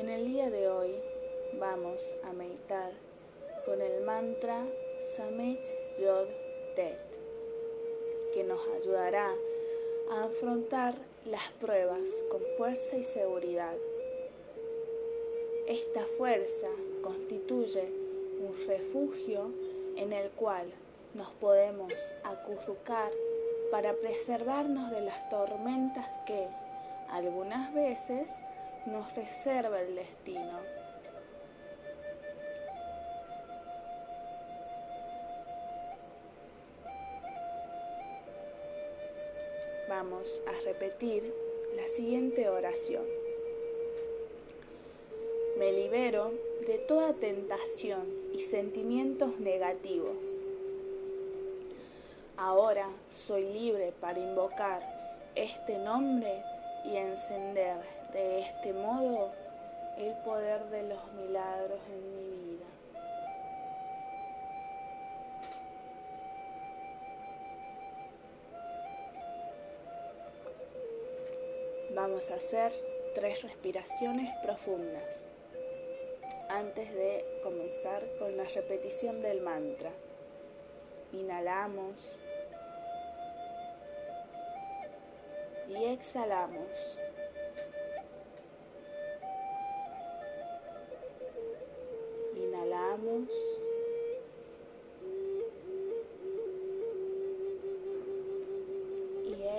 En el día de hoy vamos a meditar con el mantra Samech Yod Tet, que nos ayudará a afrontar las pruebas con fuerza y seguridad. Esta fuerza constituye un refugio en el cual nos podemos acurrucar para preservarnos de las tormentas que algunas veces nos reserva el destino. Vamos a repetir la siguiente oración. Me libero de toda tentación y sentimientos negativos. Ahora soy libre para invocar este nombre y encender de este modo el poder de los milagros en mi vida. Vamos a hacer tres respiraciones profundas antes de comenzar con la repetición del mantra. Inhalamos y exhalamos. Y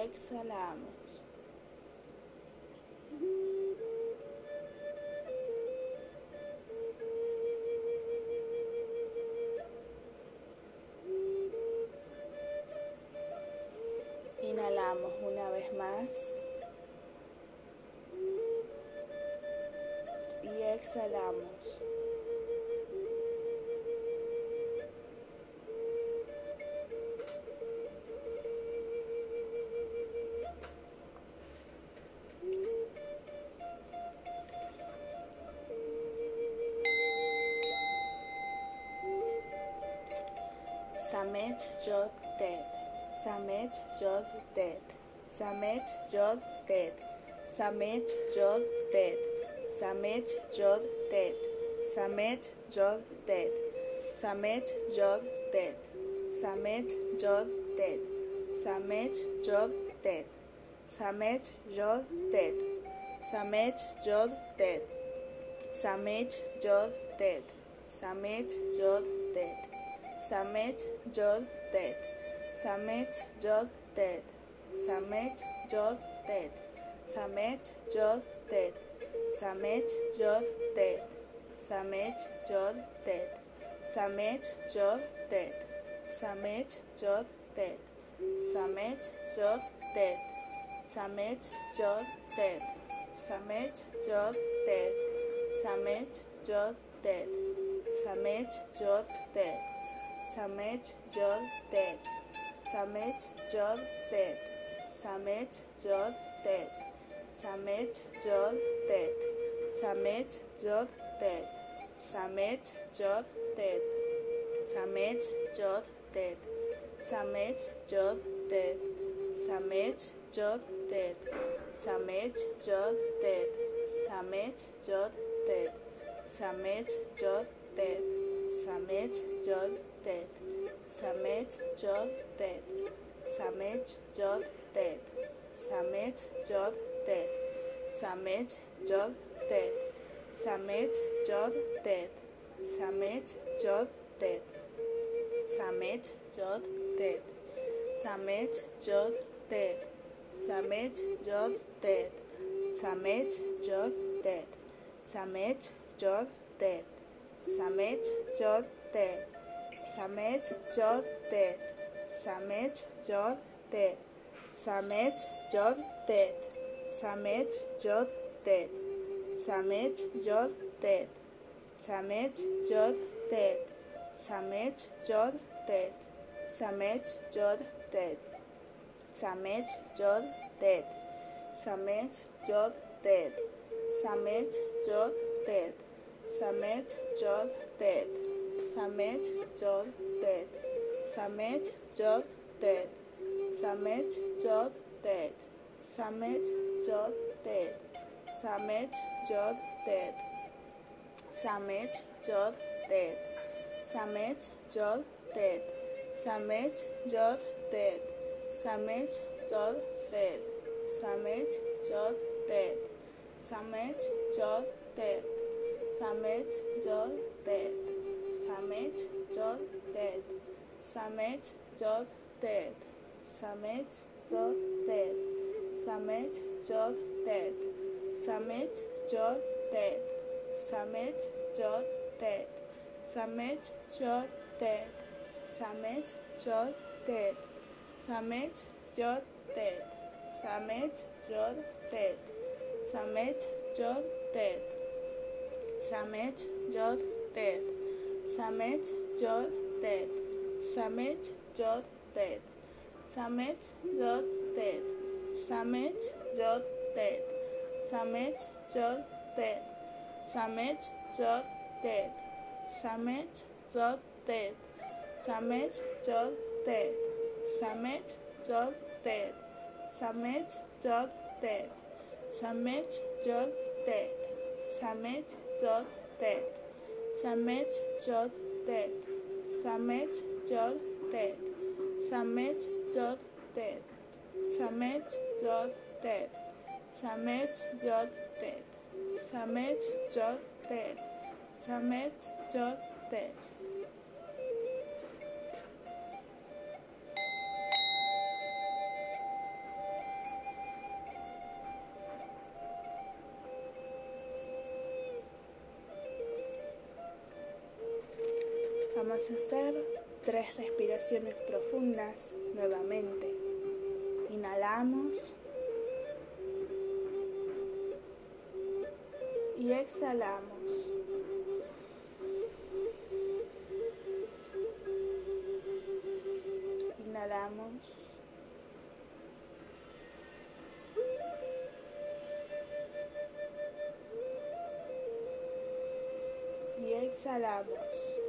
exhalamos. Inhalamos una vez más. Y exhalamos. Samet Jog Dead. Samet Jog Dead. Samet Jog Dead. Samet Jog Dead. Samet Jog Dead. Samet Jog Dead. Samet Jog Dead. Samet Jog Dead. Samet Jog Dead. Samet Jog Dead. Samet Jog Dead. Samet Jog Dead. Samet Jog Dead. Samech Yod Tet. Samech Yod Tet. Samech Yod Tet. Samech Yod Tet. Samech Yod Tet. Samech Yod Tet. Samech Yod Tet. Samech Yod Tet. Samech Yod Tet. Samech Yod Tet. Samech Yod Tet. Samech Yod Tet. Samech Yod Tet. समेच जल तेज समेच जल तेज समेच जल तेज समेच जल तेज समेच जल तेज समेच जल तेज समेच जल तेज समेच जल तेज समेच जल तेज समेच जल तेज समेच जल तेज समेच जल तेज समेच जल Tet. Samech Yod Tet. Samech Yod Tet. Samech Yod Tet. Samech Yod Tet. Samech Yod Tet. Samech Yod Tet. Samech Yod Tet. Samech Yod Tet. Samech Yod Tet. Samech Yod Tet. Samech Yod Tet. Samech Yod Tet. समझ जोड़ते समझ जोड़ते समझ जोड़ते समझ जोड़ते समझ जोड़ते समझ जोड़ते समझ जोड़ते समझ जोड़ते समझ जोड़ते समझ जोड़ते समझ जोड़ते समझ जोड़ते Samet dot dead. Samet dot dead. Samet dot dead. Samet dot dead. Samet dot dead. Samet dot dead. Samet dot dead. Samet dot dead. Samet dot dead. Samet dot dead. Samet dot dead. Samet dot dead sameć do dead. Sameć do dead. Sameć do dead. Sameć do dead. Sameć do dead. Sameć do dead. Sameć do dead. Sameć do dead. Sameć do dead. Sameć do dead. Sameć do dead. Sameć do dead. Samech Yod Tet. Samech Yod Tet. Samech Yod Tet. Samech Yod Tet. Samech Yod Tet. Samech Yod Tet. Samech Yod Tet. Samech Yod Tet. Samech Yod Tet. Samech Yod Tet. Samech Yod Tet. Samech Yod Tet. Samet Jod Tet. Samet Jod Tet. Samet Jod Tet. Samet Jod Tet. Samet Jod Tet. Samet Jod Tet. Samet Jod Tet. Vamos a hacer tres respiraciones profundas nuevamente. Inhalamos y exhalamos. Inhalamos. Y exhalamos.